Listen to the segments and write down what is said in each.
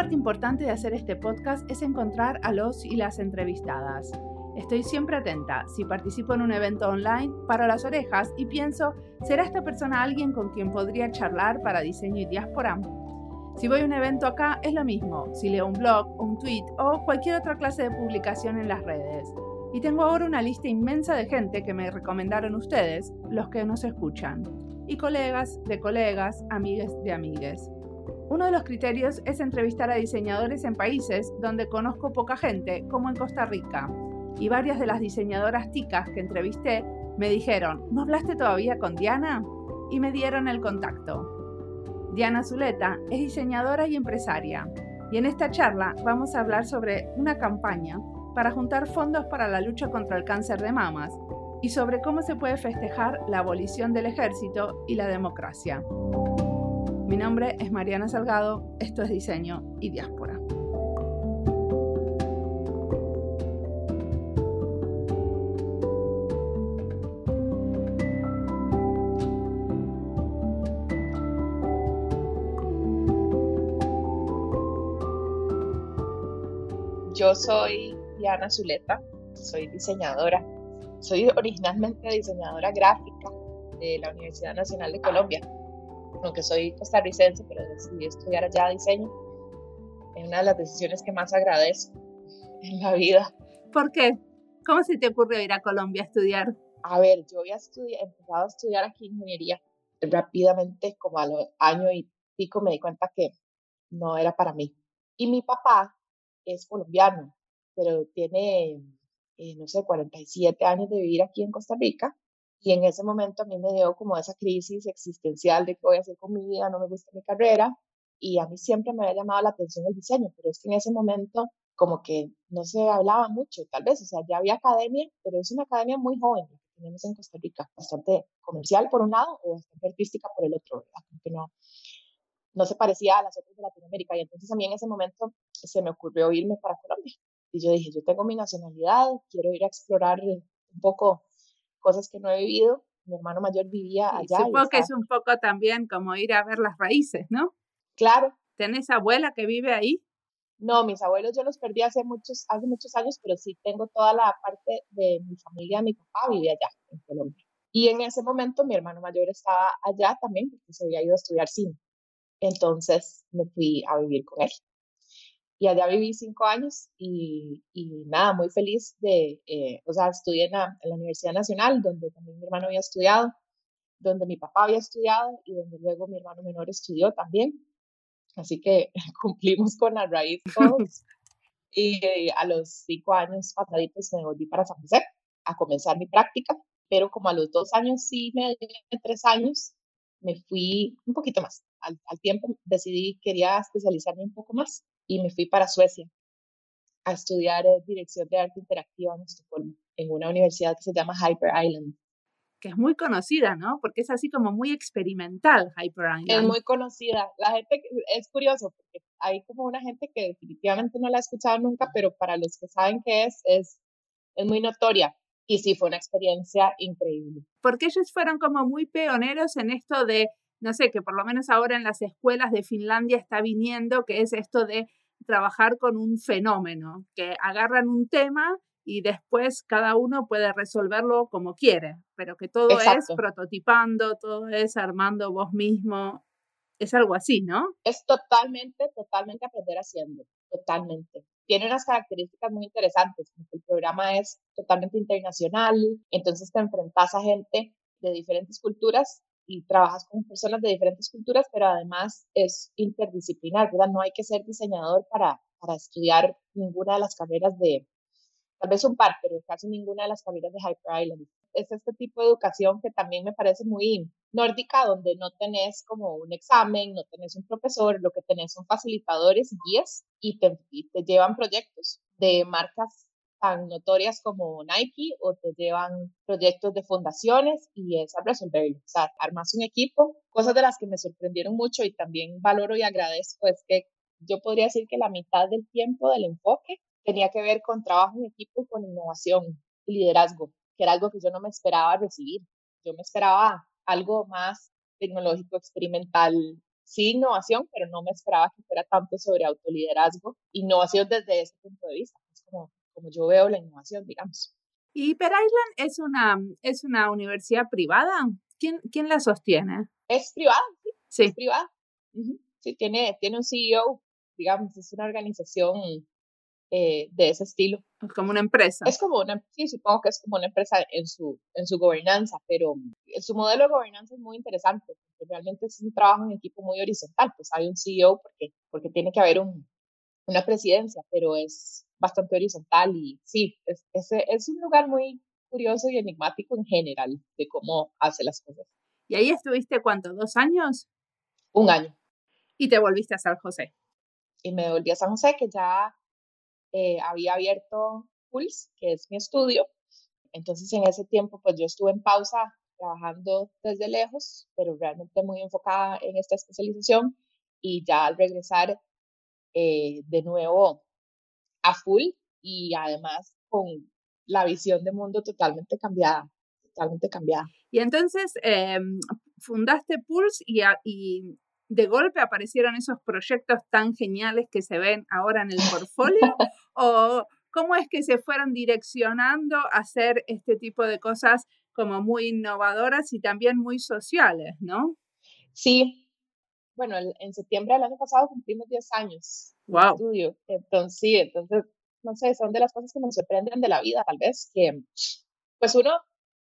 parte importante de hacer este podcast es encontrar a los y las entrevistadas. Estoy siempre atenta. Si participo en un evento online, paro las orejas y pienso, ¿será esta persona alguien con quien podría charlar para diseño y diáspora? Si voy a un evento acá, es lo mismo. Si leo un blog, un tweet o cualquier otra clase de publicación en las redes. Y tengo ahora una lista inmensa de gente que me recomendaron ustedes, los que nos escuchan. Y colegas de colegas, amigues de amigues. Uno de los criterios es entrevistar a diseñadores en países donde conozco poca gente, como en Costa Rica. Y varias de las diseñadoras ticas que entrevisté me dijeron, ¿no hablaste todavía con Diana? Y me dieron el contacto. Diana Zuleta es diseñadora y empresaria. Y en esta charla vamos a hablar sobre una campaña para juntar fondos para la lucha contra el cáncer de mamas y sobre cómo se puede festejar la abolición del ejército y la democracia. Mi nombre es Mariana Salgado, esto es Diseño y Diáspora. Yo soy Diana Zuleta, soy diseñadora. Soy originalmente diseñadora gráfica de la Universidad Nacional de Colombia aunque soy costarricense, pero decidí estudiar allá diseño. Es una de las decisiones que más agradezco en la vida. ¿Por qué? ¿Cómo se te ocurrió ir a Colombia a estudiar? A ver, yo había empezado a estudiar aquí ingeniería. Rápidamente, como a los año y pico, me di cuenta que no era para mí. Y mi papá es colombiano, pero tiene, eh, no sé, 47 años de vivir aquí en Costa Rica y en ese momento a mí me dio como esa crisis existencial de qué voy a hacer con mi vida, no me gusta mi carrera. Y a mí siempre me había llamado la atención el diseño, pero es que en ese momento como que no se hablaba mucho, tal vez, o sea, ya había academia, pero es una academia muy joven que tenemos en Costa Rica, bastante comercial por un lado o bastante artística por el otro, ¿verdad? Que no, no se parecía a las otras de Latinoamérica. Y entonces a mí en ese momento se me ocurrió irme para Colombia. Y yo dije, yo tengo mi nacionalidad, quiero ir a explorar un poco cosas que no he vivido. Mi hermano mayor vivía allá. supongo que es un poco también como ir a ver las raíces, ¿no? Claro. ¿Tenés abuela que vive ahí? No, mis abuelos yo los perdí hace muchos, hace muchos años, pero sí tengo toda la parte de mi familia, mi papá vive allá en Colombia. Y en ese momento mi hermano mayor estaba allá también porque se había ido a estudiar cine. Entonces me fui a vivir con él y allá viví cinco años y, y nada, muy feliz de, eh, o sea, estudié en la, Universidad Nacional, donde también mi hermano había estudiado, donde mi papá había estudiado y donde luego mi hermano menor estudió también. Así que cumplimos con la raíz todos. y eh, a los cinco años pasaditos me volví para San José a comenzar mi práctica, pero como a los dos años y medio, tres años, me fui un poquito más. Al, al tiempo decidí, quería especializarme un poco más y me fui para Suecia a estudiar eh, dirección de arte interactiva en Estocolmo, en una universidad que se llama Hyper Island. Que es muy conocida, ¿no? Porque es así como muy experimental Hyper Island. Es muy conocida. La gente, es curioso, porque hay como una gente que definitivamente no la ha escuchado nunca, pero para los que saben qué es, es, es muy notoria. Y sí, fue una experiencia increíble. Porque ellos fueron como muy pioneros en esto de, no sé, que por lo menos ahora en las escuelas de Finlandia está viniendo, que es esto de trabajar con un fenómeno, que agarran un tema y después cada uno puede resolverlo como quiere, pero que todo es prototipando, todo es armando vos mismo. Es algo así, ¿no? Es totalmente, totalmente aprender haciendo, totalmente. Tiene unas características muy interesantes, el programa es totalmente internacional, entonces te enfrentas a gente de diferentes culturas y trabajas con personas de diferentes culturas, pero además es interdisciplinar, ¿verdad? No hay que ser diseñador para, para estudiar ninguna de las carreras de, tal vez un par, pero casi ninguna de las carreras de Hyper Island. Es este tipo de educación que también me parece muy nórdica, donde no tenés como un examen, no tenés un profesor, lo que tenés son facilitadores y guías y te, y te llevan proyectos de marcas tan notorias como Nike o te llevan proyectos de fundaciones y es a resolverlo. O sea, armas un equipo. Cosas de las que me sorprendieron mucho y también valoro y agradezco es que yo podría decir que la mitad del tiempo del enfoque tenía que ver con trabajo en equipo, con innovación y liderazgo, que era algo que yo no me esperaba recibir. Yo me esperaba algo más tecnológico, experimental, sí innovación, pero no me esperaba que fuera tanto sobre autoliderazgo. Innovación desde ese punto de vista, como, yo veo la innovación, digamos. ¿Y Per Island es una, es una universidad privada? ¿Quién, quién la sostiene? Es privada, sí. Es privada. Sí, tiene, tiene un CEO, digamos, es una organización eh, de ese estilo. Es como una empresa. Es como una, sí, supongo que es como una empresa en su, en su gobernanza, pero su modelo de gobernanza es muy interesante, porque realmente es un trabajo en equipo muy horizontal, pues hay un CEO porque, porque tiene que haber un, una presidencia, pero es bastante horizontal y sí, es, es, es un lugar muy curioso y enigmático en general de cómo hace las cosas. ¿Y ahí estuviste cuánto? ¿Dos años? Un año. Y te volviste a San José. Y me volví a San José, que ya eh, había abierto Pulse, que es mi estudio. Entonces en ese tiempo pues yo estuve en pausa trabajando desde lejos, pero realmente muy enfocada en esta especialización y ya al regresar eh, de nuevo a full y además con la visión de mundo totalmente cambiada, totalmente cambiada. Y entonces em, fundaste Pulse y, y de golpe aparecieron esos proyectos tan geniales que se ven ahora en el portfolio o cómo es que se fueron direccionando a hacer este tipo de cosas como muy innovadoras y también muy sociales, ¿no? Sí. Bueno, en septiembre del año pasado cumplimos 10 años wow. estudio. Entonces, sí, entonces, no sé, son de las cosas que nos sorprenden de la vida, tal vez, que pues uno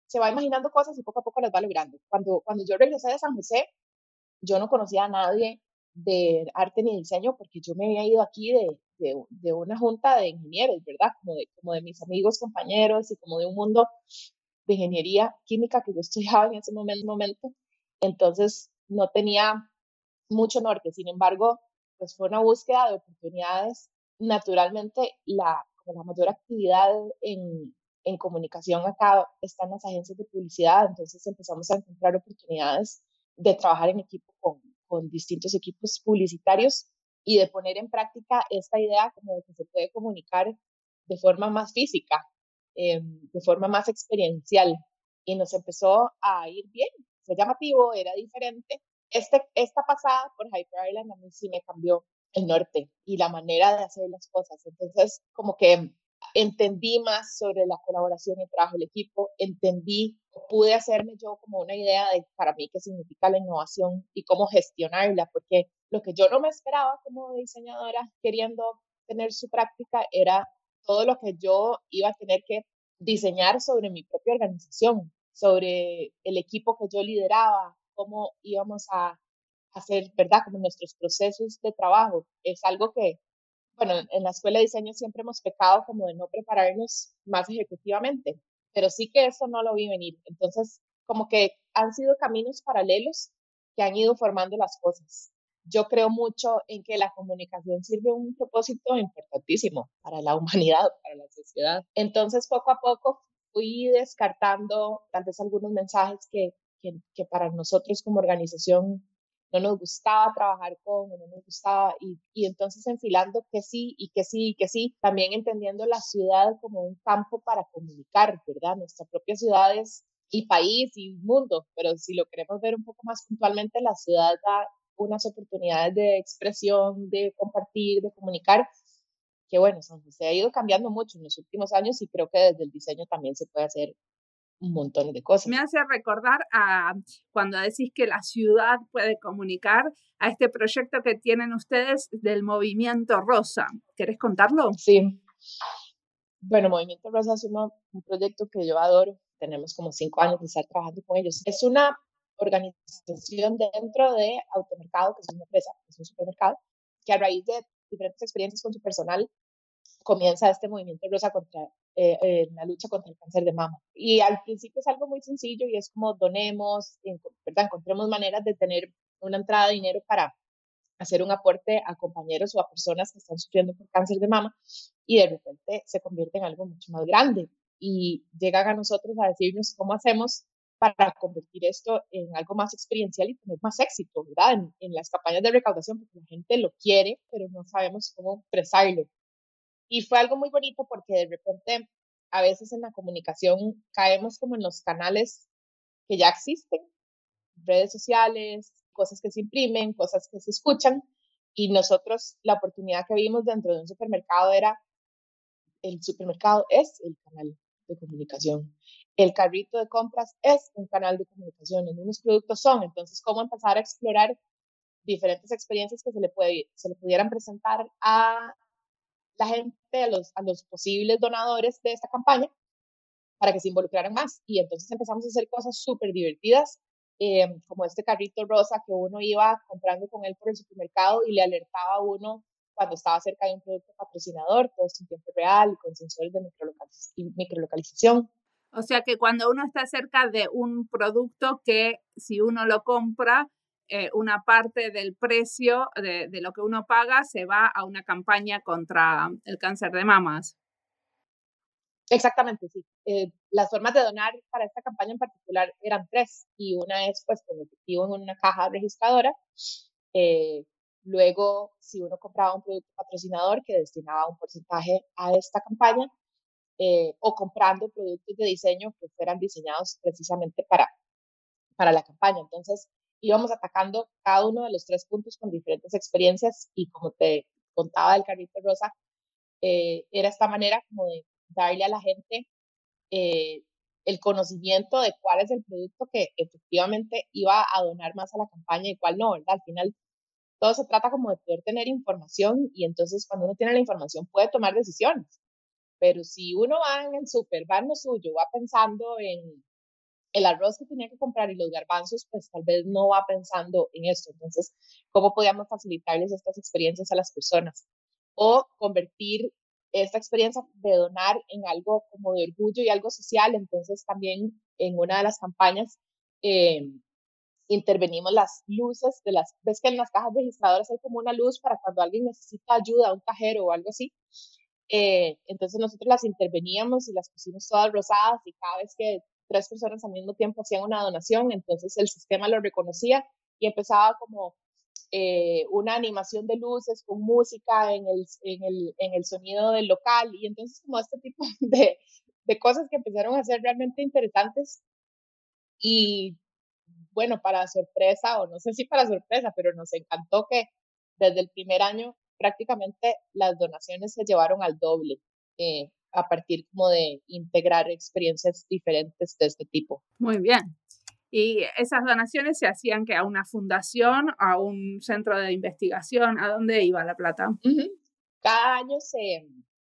se va imaginando cosas y poco a poco las va logrando. Cuando, cuando yo regresé de San José, yo no conocía a nadie de arte ni diseño porque yo me había ido aquí de, de, una junta de ingenieros, ¿verdad? Como de, como de mis amigos, compañeros y como de un mundo de ingeniería química que yo estudiaba en ese momento. Entonces no tenía mucho norte. Sin embargo, pues fue una búsqueda de oportunidades. Naturalmente, la, como la mayor actividad en, en comunicación acá están las agencias de publicidad, entonces empezamos a encontrar oportunidades de trabajar en equipo con, con distintos equipos publicitarios y de poner en práctica esta idea como de que se puede comunicar de forma más física, eh, de forma más experiencial. Y nos empezó a ir bien, fue llamativo, era diferente. Este, esta pasada por Hyper Island a mí sí me cambió el norte y la manera de hacer las cosas. Entonces, como que entendí más sobre la colaboración y trabajo del equipo, entendí, pude hacerme yo como una idea de para mí qué significa la innovación y cómo gestionarla, porque lo que yo no me esperaba como diseñadora queriendo tener su práctica era todo lo que yo iba a tener que diseñar sobre mi propia organización, sobre el equipo que yo lideraba, cómo íbamos a hacer, ¿verdad? Como nuestros procesos de trabajo. Es algo que bueno, en la escuela de diseño siempre hemos pecado como de no prepararnos más ejecutivamente, pero sí que eso no lo vi venir. Entonces, como que han sido caminos paralelos que han ido formando las cosas. Yo creo mucho en que la comunicación sirve un propósito importantísimo para la humanidad, para la sociedad. Entonces, poco a poco fui descartando tal vez algunos mensajes que, que, para nosotros como organización no nos gustaba trabajar con, no nos gustaba, y, y entonces enfilando que sí y que sí y que sí, también entendiendo la ciudad como un campo para comunicar, ¿verdad? Nuestra propia ciudad es y país y mundo, pero si lo queremos ver un poco más puntualmente, la ciudad da unas oportunidades de expresión, de compartir, de comunicar, que bueno, se ha ido cambiando mucho en los últimos años y creo que desde el diseño también se puede hacer un montón de cosas. Me hace recordar a cuando decís que la ciudad puede comunicar a este proyecto que tienen ustedes del Movimiento Rosa. ¿Querés contarlo? Sí. Bueno, Movimiento Rosa es un proyecto que yo adoro. Tenemos como cinco años de estar trabajando con ellos. Es una organización dentro de Automercado, que es una empresa, es un supermercado, que a raíz de diferentes experiencias con su personal comienza este movimiento rosa contra eh, eh, la lucha contra el cáncer de mama. Y al principio es algo muy sencillo y es como donemos, ¿verdad? encontremos maneras de tener una entrada de dinero para hacer un aporte a compañeros o a personas que están sufriendo por cáncer de mama y de repente se convierte en algo mucho más grande y llegan a nosotros a decirnos cómo hacemos para convertir esto en algo más experiencial y tener más éxito, ¿verdad? En, en las campañas de recaudación, porque la gente lo quiere, pero no sabemos cómo expresarlo. Y fue algo muy bonito porque de repente a veces en la comunicación caemos como en los canales que ya existen, redes sociales, cosas que se imprimen, cosas que se escuchan. Y nosotros la oportunidad que vimos dentro de un supermercado era, el supermercado es el canal de comunicación. El carrito de compras es un canal de comunicación, los mismos productos son. Entonces, ¿cómo empezar a explorar diferentes experiencias que se le, puede, se le pudieran presentar a la gente, a los, posibles donadores de esta campaña, para que se involucraran más? Y entonces empezamos a hacer cosas súper divertidas, eh, como este carrito rosa que uno iba comprando con él por el supermercado y le alertaba a uno cuando estaba cerca de un producto patrocinador, todo esto tiempo real, con sensores de microlocalización. O sea que cuando uno está cerca de un producto que si uno lo compra, eh, una parte del precio de, lo que uno paga se va a una campaña contra el cáncer de mamas. Exactamente, sí. Eh, las formas de donar para esta campaña en particular eran tres y una es pues con efectivo en una caja registradora. Eh, luego, si uno compraba un producto patrocinador que destinaba un porcentaje a esta campaña, o comprando productos de diseño que fueran diseñados precisamente para, para la campaña. Entonces, íbamos atacando cada uno de los tres puntos con diferentes experiencias y como te contaba del carrito rosa, eh, era esta manera como de darle a la gente eh, el conocimiento de cuál es el producto que efectivamente iba a donar más a la campaña y cuál no, ¿verdad? Al final todo se trata como de poder tener información y entonces cuando uno tiene la información puede tomar decisiones. Pero si uno va en el súper, va en lo suyo, va pensando en el arroz que tenía que comprar y los garbanzos, pues tal vez no va pensando en esto. Entonces, ¿cómo podíamos facilitarles estas experiencias a las personas? O convertir esta experiencia de donar en algo como de orgullo y algo social. Entonces, también en una de las campañas eh, intervenimos las luces de las, ves que en las cajas registradoras hay como una luz para cuando alguien necesita ayuda, un cajero o algo así. Eh, entonces nosotros las interveníamos y las pusimos todas rosadas y cada vez que tres personas al mismo tiempo hacían una donación, entonces el sistema lo reconocía y empezaba como eh, una animación de luces con música en el, en, el, en el sonido del local y entonces como este tipo de, de cosas que empezaron a ser realmente interesantes y bueno, para sorpresa o no sé si para sorpresa, pero nos encantó que desde el primer año prácticamente las donaciones se llevaron al doble eh, a partir como de integrar experiencias diferentes de este tipo. Muy bien. Y esas donaciones se hacían que a una fundación, a un centro de investigación, ¿a dónde iba la plata? Cada año se,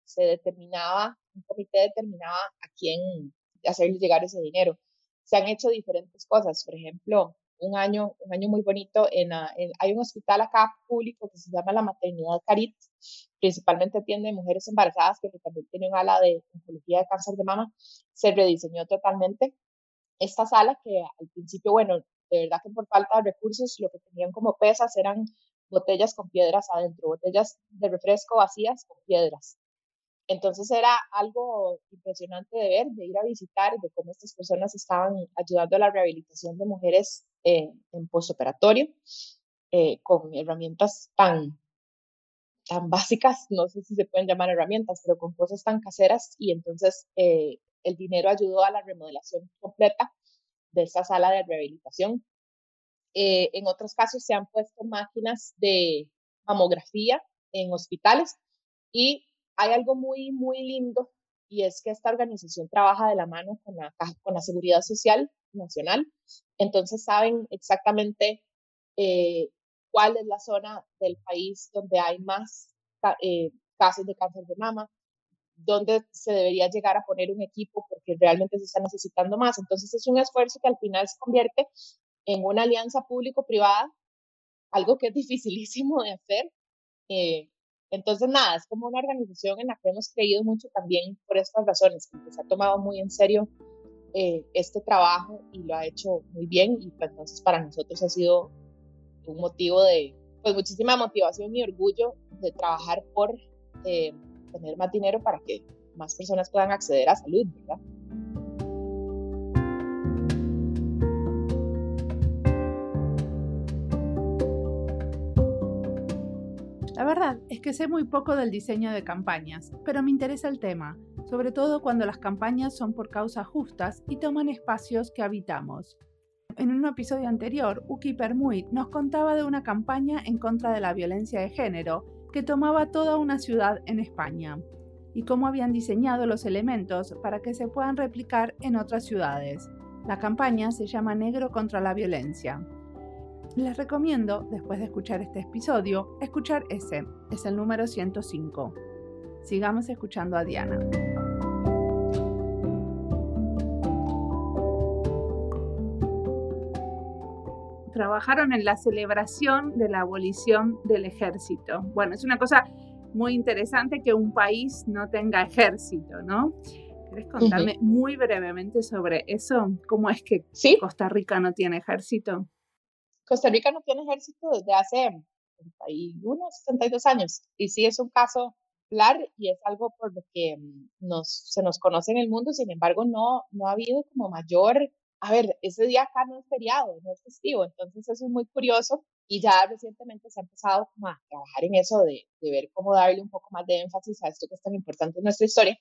se determinaba, un comité determinaba a quién hacerle llegar ese dinero. Se han hecho diferentes cosas, por ejemplo, un año, un año muy bonito. En, hay un hospital acá público que se llama la Maternidad Carit, principalmente atiende mujeres embarazadas, pero también tiene un ala de oncología de cáncer de mama. Se rediseñó totalmente esta sala que al principio, bueno, de verdad que por falta de recursos lo que tenían como pesas eran botellas con piedras adentro, botellas de refresco vacías con piedras. Entonces era algo impresionante de ver, de ir a visitar, de cómo estas personas estaban ayudando a la rehabilitación de mujeres eh, en postoperatorio, eh, con herramientas tan, tan básicas, no sé si se pueden llamar herramientas, pero con cosas tan caseras y entonces eh, el dinero ayudó a la remodelación completa de esta sala de rehabilitación. en otros casos se han puesto máquinas de mamografía en hospitales y hay algo muy, muy lindo y es que esta organización trabaja de la mano con la, con la Seguridad Social Nacional. Entonces saben exactamente eh, cuál es la zona del país donde hay más eh, casos de cáncer de mama, dónde se debería llegar a poner un equipo porque realmente se está necesitando más. Entonces es un esfuerzo que al final se convierte en una alianza público-privada, algo que es dificilísimo de hacer, eh, entonces, nada, es como una organización en la que hemos creído mucho también por estas razones, que se ha tomado muy en serio eh, este trabajo y lo ha hecho muy bien y pues, entonces para nosotros ha sido un motivo de pues muchísima motivación y orgullo de trabajar por eh, tener más dinero para que más personas puedan acceder a salud, ¿verdad? La verdad es que sé muy poco del diseño de campañas, pero me interesa el tema, sobre todo cuando las campañas son por causas justas y toman espacios que habitamos. En un episodio anterior, Uki Permuy nos contaba de una campaña en contra de la violencia de género que tomaba toda una ciudad en España y cómo habían diseñado los elementos para que se puedan replicar en otras ciudades. La campaña se llama Negro contra la Violencia. Les recomiendo, después de escuchar este episodio, escuchar ese, es el número 105. Sigamos escuchando a Diana. trabajaron en la celebración de la abolición del ejército. Bueno, es una cosa muy interesante que un país no tenga ejército, ¿no? ¿Quieres contarme muy brevemente sobre eso? ¿Cómo es que Costa Rica no tiene ejército? Costa Rica no tiene ejército desde hace 71, 72 años. Y sí es un caso claro y es algo por lo que mm, nos, se nos conoce en el mundo. Sin embargo, no, no ha habido como mayor a ver, ese día acá no es feriado, no es festivo, entonces eso es muy curioso y ya recientemente se ha empezado como a trabajar en eso de, de ver cómo darle un poco más de énfasis a esto que es tan importante en nuestra historia.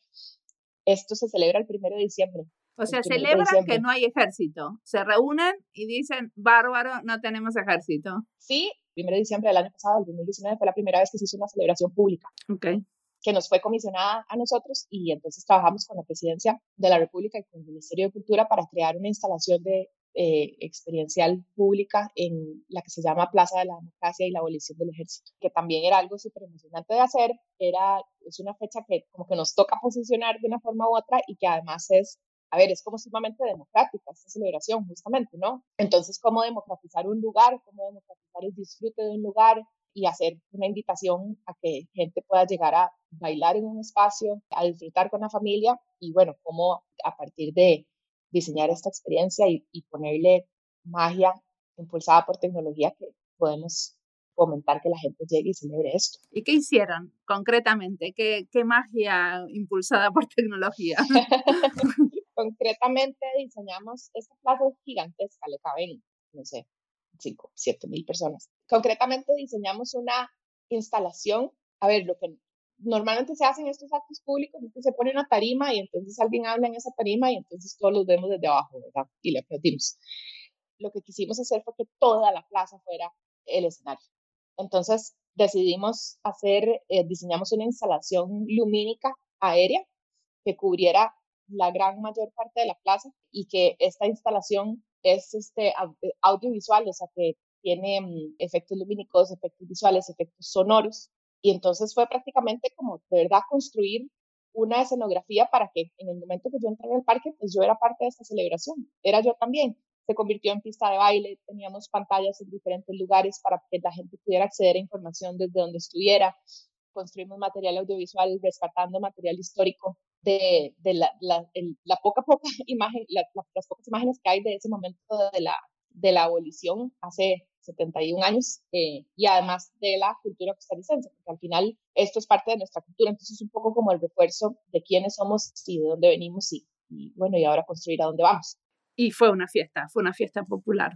Esto se celebra el primero de diciembre. O sea, celebran que no hay ejército. Se reúnen y dicen, bárbaro, no tenemos ejército. Sí, primero de diciembre del año pasado, el 2019, fue la primera vez que se hizo una celebración pública. Okay que nos fue comisionada a nosotros y entonces trabajamos con la Presidencia de la República y con el Ministerio de Cultura para crear una instalación de eh, experiencial pública en la que se llama Plaza de la Democracia y la Abolición del Ejército, que también era algo súper emocionante de hacer, era, es una fecha que como que nos toca posicionar de una forma u otra y que además es, a ver, es como sumamente democrática esta celebración justamente, ¿no? Entonces, ¿cómo democratizar un lugar? ¿Cómo democratizar el disfrute de un lugar? Y hacer una invitación a que gente pueda llegar a bailar en un espacio, a disfrutar con la familia y bueno, cómo a partir de diseñar esta experiencia y, ponerle magia impulsada por tecnología que podemos fomentar que la gente llegue y celebre esto. ¿Y qué hicieron concretamente? ¿Qué, qué magia impulsada por tecnología? concretamente diseñamos esta plaza gigantesca, le caben, no sé, 5, 7 mil personas. Concretamente diseñamos una instalación, a ver, lo que normalmente se hace en estos actos públicos es que se pone una tarima y entonces alguien habla en esa tarima y entonces todos los vemos desde abajo, ¿verdad? Y le aplaudimos. Lo que quisimos hacer fue que toda la plaza fuera el escenario. Entonces decidimos hacer, eh, diseñamos una instalación lumínica aérea que cubriera la gran mayor parte de la plaza y que esta instalación es este eh, audiovisual, o sea, que tiene mm, efectos lumínicos, efectos visuales, efectos sonoros. Y entonces fue prácticamente como de verdad construir una escenografía para que en el momento que yo entré al parque, pues yo era parte de esta celebración, era yo también. Se convirtió en pista de baile, teníamos pantallas en diferentes lugares para que la gente pudiera acceder a información desde donde estuviera. Construimos material audiovisual rescatando material histórico de, la, la, la, poca, poca imagen, las pocas imágenes que hay de ese momento de la, de la abolición hace 71 años eh, y además de la cultura costarricense, porque al final esto es parte de nuestra cultura, entonces es un poco como el refuerzo de quiénes somos y de dónde venimos y bueno, y ahora construir a dónde vamos. Y fue una fiesta, fue una fiesta popular.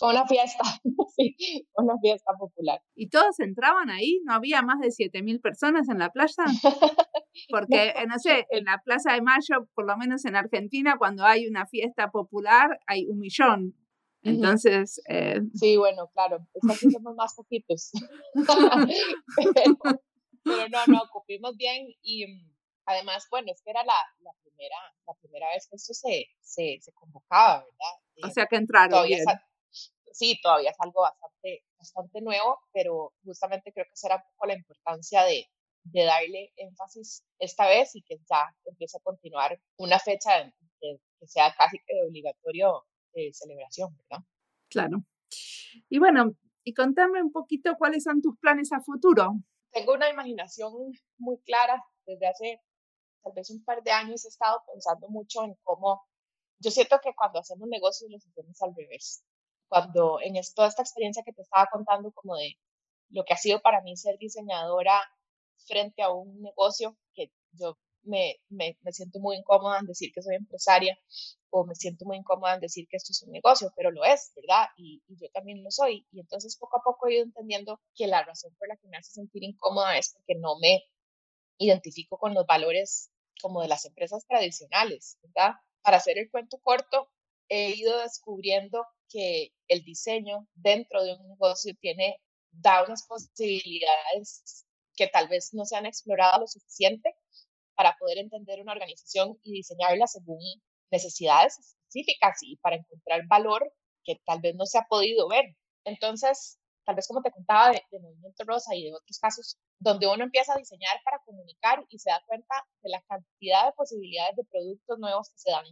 Fue una fiesta, sí, una fiesta popular. ¿Y todos entraban ahí? ¿No había más de 7.000 personas en la playa? Porque, eh, no sé, en la Plaza de Mayo, por lo menos en Argentina, cuando hay una fiesta popular, hay un millón. Entonces... Eh... Sí, bueno, claro, aquí somos más poquitos. pero, no, no, cupimos bien y mm, además, bueno, es que era la, la, primera, la primera vez que esto se, se, se convocaba, ¿verdad? O sea que entraron bien sí, todavía es algo bastante, bastante nuevo, pero justamente creo que será un poco la importancia de, de darle énfasis esta vez y que ya empiece a continuar una fecha que, sea casi que de obligatorio de celebración, ¿verdad? Claro. Y bueno, y contame un poquito cuáles son tus planes a futuro. Tengo una imaginación muy clara. Desde hace tal vez un par de años he estado pensando mucho en cómo yo siento que cuando hacemos negocios los hacemos al revés cuando en toda esta experiencia que te estaba contando, como de lo que ha sido para mí ser diseñadora frente a un negocio que yo me, me, me, siento muy incómoda en decir que soy empresaria o me siento muy incómoda en decir que esto es un negocio, pero lo es, ¿verdad? Y, y, yo también lo soy. Y entonces poco a poco he ido entendiendo que la razón por la que me hace sentir incómoda es porque no me identifico con los valores como de las empresas tradicionales, ¿verdad? Para hacer el cuento corto, he ido descubriendo que el diseño dentro de un negocio tiene, da unas posibilidades que tal vez no se han explorado lo suficiente para poder entender una organización y diseñarla según necesidades específicas y para encontrar valor que tal vez no se ha podido ver. Entonces, tal vez como te contaba de, Movimiento Rosa y de otros casos, donde uno empieza a diseñar para comunicar y se da cuenta de la cantidad de posibilidades de productos nuevos que se dan,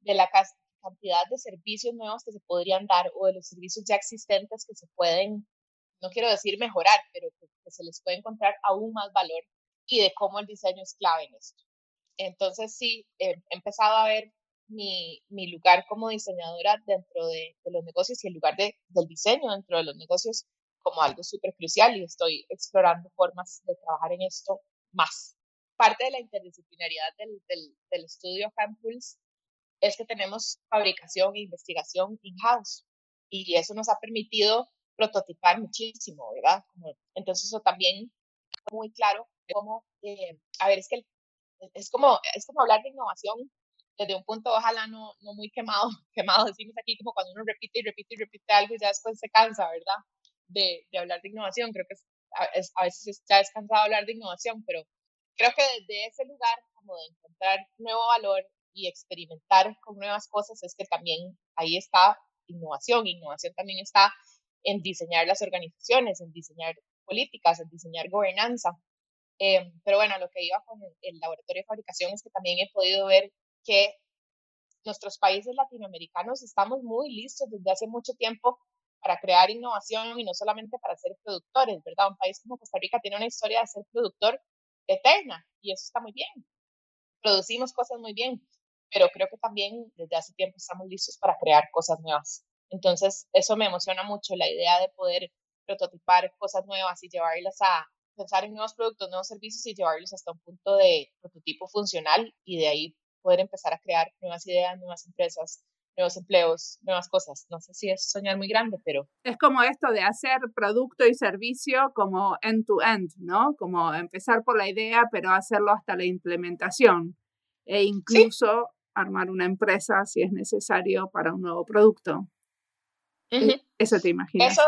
de la cantidad de servicios nuevos que se podrían dar o de los servicios ya existentes que se pueden, no quiero decir mejorar, pero que, se les puede encontrar aún más valor y de cómo el diseño es clave en esto. Entonces sí, he empezado a ver mi, mi lugar como diseñadora dentro de, los negocios y el lugar de, del diseño dentro de los negocios como algo súper crucial y estoy explorando formas de trabajar en esto más. Parte de la interdisciplinariedad del, del, del estudio Campuls es que tenemos fabricación e investigación in-house y eso nos ha permitido prototipar muchísimo, ¿verdad? entonces eso también muy claro como, eh, a ver, es que es como, es como hablar de innovación desde un punto, ojalá no, no muy quemado, quemado, decimos aquí como cuando uno repite y repite y repite algo y ya después se cansa, ¿verdad? De, de hablar de innovación, creo que es, a veces ya es cansado hablar de innovación, pero creo que desde ese lugar como de encontrar nuevo valor y experimentar con nuevas cosas es que también ahí está innovación. Innovación también está en diseñar las organizaciones, en diseñar políticas, en diseñar gobernanza. Eh, pero bueno, lo que iba con el, laboratorio de fabricación es que también he podido ver que nuestros países latinoamericanos estamos muy listos desde hace mucho tiempo para crear innovación y no solamente para ser productores, ¿verdad? Un país como Costa Rica tiene una historia de ser productor eterna y eso está muy bien. Producimos cosas muy bien, pero creo que también desde hace tiempo estamos listos para crear cosas nuevas. Entonces, eso me emociona mucho, la idea de poder prototipar cosas nuevas y llevarlas a pensar en nuevos productos, nuevos servicios y llevarlos hasta un punto de prototipo funcional y de ahí poder empezar a crear nuevas ideas, nuevas empresas, nuevos empleos, nuevas cosas. No sé si es soñar muy grande, pero... Es como esto de hacer producto y servicio como end-to-end, ¿no? Como empezar por la idea, pero hacerlo hasta la implementación e incluso armar una empresa si es necesario para un nuevo producto. E, eso te imaginas. Eso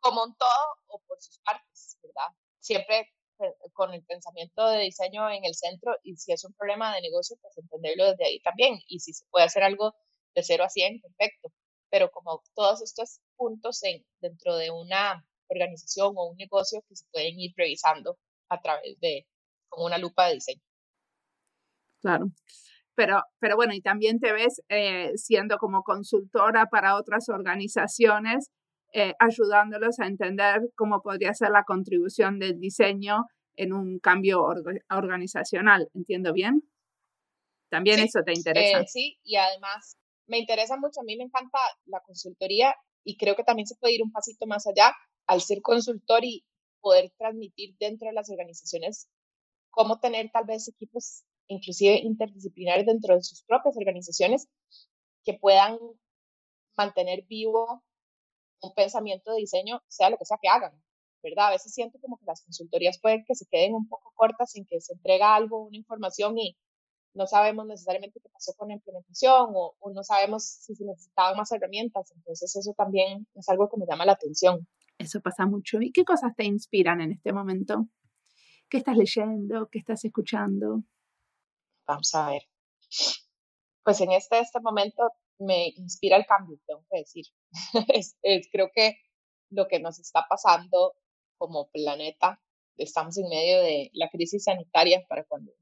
como un todo o por sus partes, ¿verdad? Siempre con el pensamiento de diseño en el centro y si es un problema de negocio, pues entenderlo desde ahí también. Y si se puede hacer algo de cero a 100, perfecto. Pero como todos estos puntos en, dentro de una organización o un negocio que se pueden ir revisando a través de, con una lupa de diseño. Claro. Pero, pero bueno, y también te ves eh, siendo como consultora para otras organizaciones eh, ayudándolos a entender cómo podría ser la contribución del diseño en un cambio organizacional. ¿Entiendo bien? También eso te interesa. Eh, sí, y además me interesa mucho, a mí me encanta la consultoría y creo que también se puede ir un pasito más allá al ser consultor y poder transmitir dentro de las organizaciones cómo tener tal vez equipos inclusive interdisciplinarios dentro de sus propias organizaciones que puedan mantener vivo un pensamiento de diseño, sea lo que sea que hagan, ¿verdad? A veces siento como que las consultorías pueden que se queden un poco cortas en que se entrega algo, una información y no sabemos necesariamente qué pasó con la implementación o, no sabemos si se necesitaban más herramientas. Entonces eso también es algo que me llama la atención. Eso pasa mucho. ¿Y qué cosas te inspiran en este momento? ¿Qué estás leyendo? ¿Qué estás escuchando? Vamos a ver. Pues en este, este momento me inspira el cambio, tengo que decir. es, creo que lo que nos está pasando como planeta, estamos en medio de la crisis sanitaria para cuando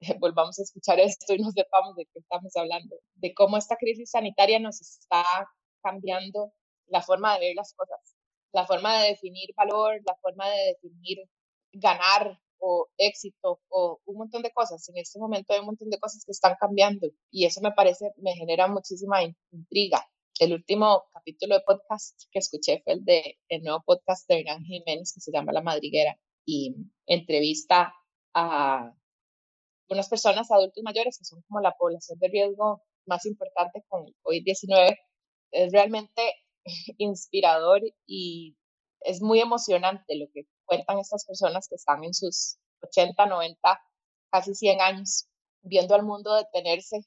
volvamos a escuchar esto y nos sepamos de qué estamos hablando, de cómo esta crisis sanitaria nos está cambiando la forma de ver las cosas, la forma de definir valor, la forma de definir ganar o éxito o un montón de cosas. En este momento hay un montón de cosas que están cambiando y eso me parece, me genera muchísima intriga. El último capítulo de podcast que escuché fue el de el nuevo podcast de Hernán Jiménez que se llama La Madriguera y entrevista a unas personas adultos mayores que son como la población de riesgo más importante con el COVID-19. Es realmente inspirador y es muy emocionante lo que cuentan estas personas que están en sus 80, 90, casi 100 años, viendo al mundo detenerse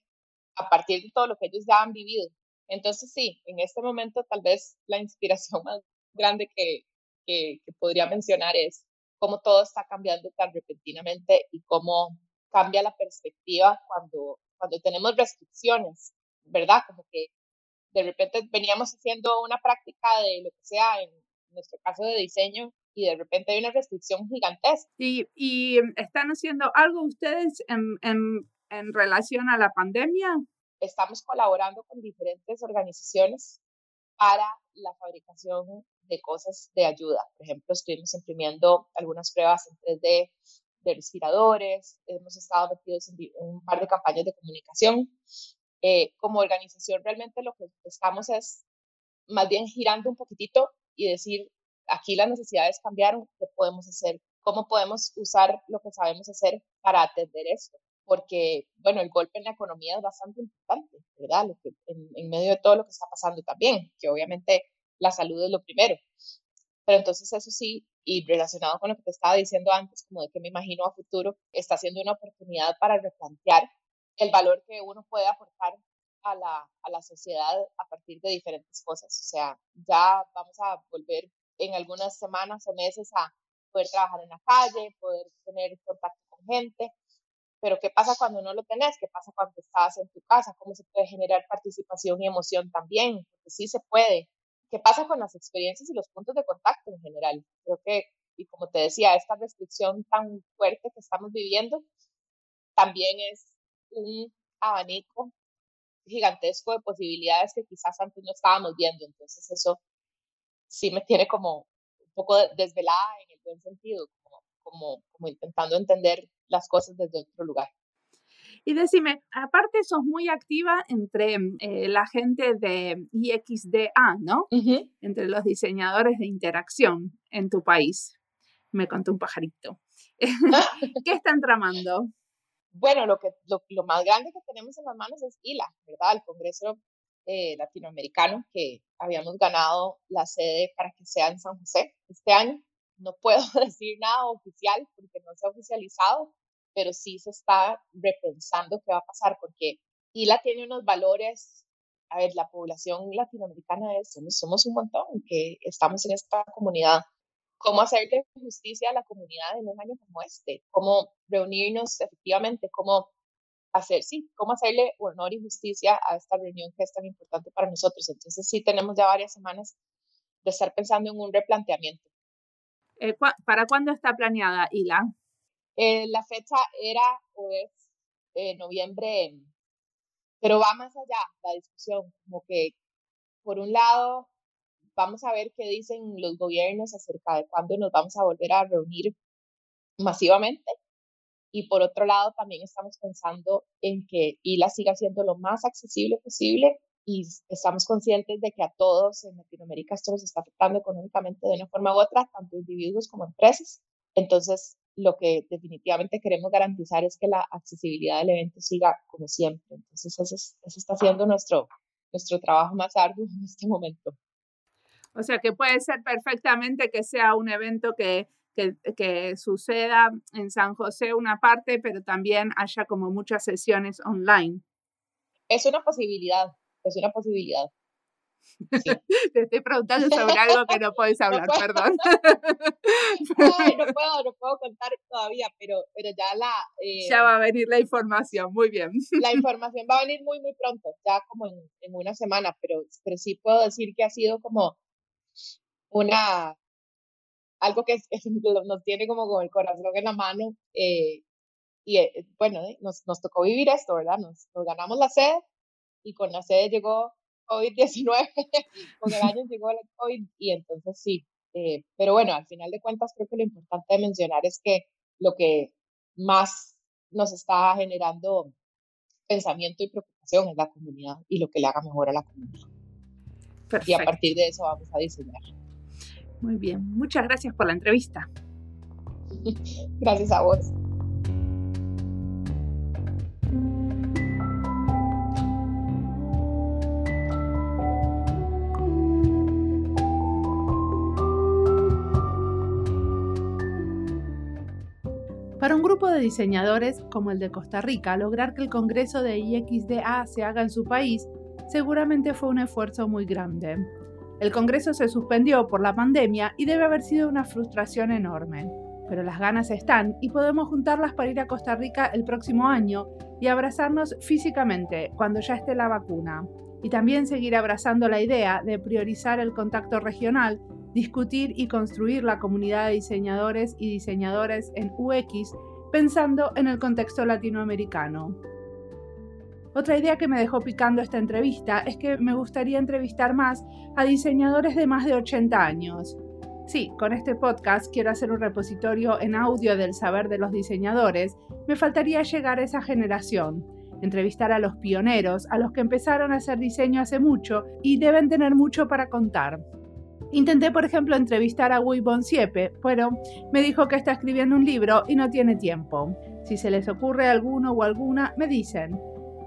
a partir de todo lo que ellos ya han vivido. Entonces sí, en este momento tal vez la inspiración más grande que, que, podría mencionar es cómo todo está cambiando tan repentinamente y cómo cambia la perspectiva cuando, cuando tenemos restricciones, ¿verdad? Como que de repente veníamos haciendo una práctica de lo que sea, en nuestro caso de diseño, y de repente hay una restricción gigantesca. ¿Y, y están haciendo algo ustedes en, en, en relación a la pandemia? Estamos colaborando con diferentes organizaciones para la fabricación de cosas de ayuda. Por ejemplo, estuvimos imprimiendo algunas pruebas en 3D de respiradores, hemos estado metidos en un par de campañas de comunicación. Eh, como organización realmente lo que estamos es más bien girando un poquitito y decir, aquí las necesidades cambiaron, ¿qué podemos hacer? ¿Cómo podemos usar lo que sabemos hacer para atender esto? Porque, bueno, el golpe en la economía es bastante importante, ¿verdad? Lo que, en, en medio de todo lo que está pasando también, que obviamente la salud es lo primero. Pero entonces eso sí, y relacionado con lo que te estaba diciendo antes, como de que me imagino a futuro, está siendo una oportunidad para replantear el valor que uno puede aportar a la, a la sociedad a partir de diferentes cosas. O sea, ya vamos a volver en algunas semanas o meses a poder trabajar en la calle, poder tener contacto con gente, pero ¿qué pasa cuando no lo tenés? ¿Qué pasa cuando estás en tu casa? ¿Cómo se puede generar participación y emoción también? Porque sí se puede. ¿Qué pasa con las experiencias y los puntos de contacto en general? Creo que, y como te decía, esta restricción tan fuerte que estamos viviendo también es un abanico gigantesco de posibilidades que quizás antes no estábamos viendo. Entonces eso sí me tiene como un poco desvelada en el buen sentido, como, como, como intentando entender las cosas desde otro lugar. Y decime, aparte sos muy activa entre eh, la gente de IXDA, ¿no? Entre los diseñadores de interacción en tu país. Me contó un pajarito. ¿Qué están tramando? Bueno, lo, que, lo, más grande que tenemos en las manos es ILA, ¿verdad? El Congreso eh, Latinoamericano, que habíamos ganado la sede para que sea en San José este año. No puedo decir nada oficial porque no se ha oficializado, pero sí se está repensando qué va a pasar, porque ILA tiene unos valores, a ver, la población latinoamericana es, somos, un montón que estamos en esta comunidad. ¿Cómo hacerle justicia a la comunidad en un año como este? ¿Cómo reunirnos efectivamente? ¿Cómo hacer, sí, cómo hacerle honor y justicia a esta reunión que es tan importante para nosotros? Entonces sí tenemos ya varias semanas de estar pensando en un replanteamiento. Eh, ¿Para cuándo está planeada ILA? Eh, la fecha era o es eh, noviembre, pero va más allá la discusión, como que por un lado vamos a ver qué dicen los gobiernos acerca de cuándo nos vamos a volver a reunir masivamente y por otro lado también estamos pensando en que ILA siga siendo lo más accesible posible y estamos conscientes de que a todos en Latinoamérica esto nos está afectando económicamente de una forma u otra, tanto individuos como empresas. Entonces, lo que definitivamente queremos garantizar es que la accesibilidad del evento siga como siempre. Entonces, ese, está siendo nuestro, nuestro trabajo más arduo en este momento. O sea, que puede ser perfectamente que sea un evento que, que, que, suceda en San José una parte, pero también haya como muchas sesiones online. Es una posibilidad, es una posibilidad. Te estoy preguntando sobre algo que no puedes hablar, perdón. no puedo, no puedo contar todavía, pero, pero ya la... Eh, ya va a venir la información, muy bien. La información va a venir muy, muy pronto, ya como en, en una semana, pero, pero sí puedo decir que ha sido como una... Algo que nos tiene como con el corazón en la mano. Eh, y eh, bueno, nos, nos tocó vivir esto, ¿verdad? Nos, nos ganamos la sede y con la sede llegó COVID-19, con el año llegó el COVID y entonces sí. Eh, pero bueno, al final de cuentas creo que lo importante de mencionar es que lo que más nos está generando pensamiento y preocupación es la comunidad y lo que le haga mejor a la comunidad. Y a partir de eso vamos a diseñar. Muy bien, muchas gracias por la entrevista. gracias a vos. Para un grupo de diseñadores como el de Costa Rica, lograr que el Congreso de IXDA se haga en su país seguramente fue un esfuerzo muy grande. El Congreso se suspendió por la pandemia y debe haber sido una frustración enorme. Pero las ganas están y podemos juntarlas para ir a Costa Rica el próximo año y abrazarnos físicamente cuando ya esté la vacuna. Y también seguir abrazando la idea de priorizar el contacto regional, discutir y construir la comunidad de diseñadores y diseñadores en UX pensando en el contexto latinoamericano. Otra idea que me dejó picando esta entrevista es que me gustaría entrevistar más a diseñadores de más de 80 años. Sí, con este podcast quiero hacer un repositorio en audio del saber de los diseñadores. Me faltaría llegar a esa generación, entrevistar a los pioneros, a los que empezaron a hacer diseño hace mucho y deben tener mucho para contar. Intenté, por ejemplo, entrevistar a Wui Siepe, pero me dijo que está escribiendo un libro y no tiene tiempo. Si se les ocurre alguno o alguna, me dicen.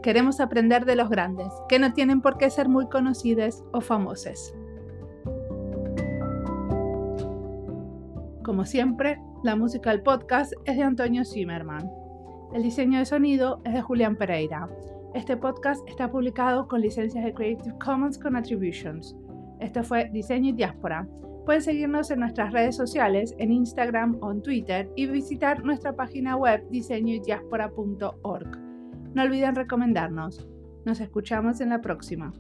Queremos aprender de los grandes, que no tienen por qué ser muy conocidos o famosos. Como siempre, la música del podcast es de Antonio Zimmerman. El diseño de sonido es de Julián Pereira. Este podcast está publicado con licencias de Creative Commons con Attributions. Esto fue Diseño y Diáspora. Pueden seguirnos en nuestras redes sociales, en Instagram o en Twitter y visitar nuestra página web diseñoydiaspora.org. No olviden recomendarnos. Nos escuchamos en la próxima.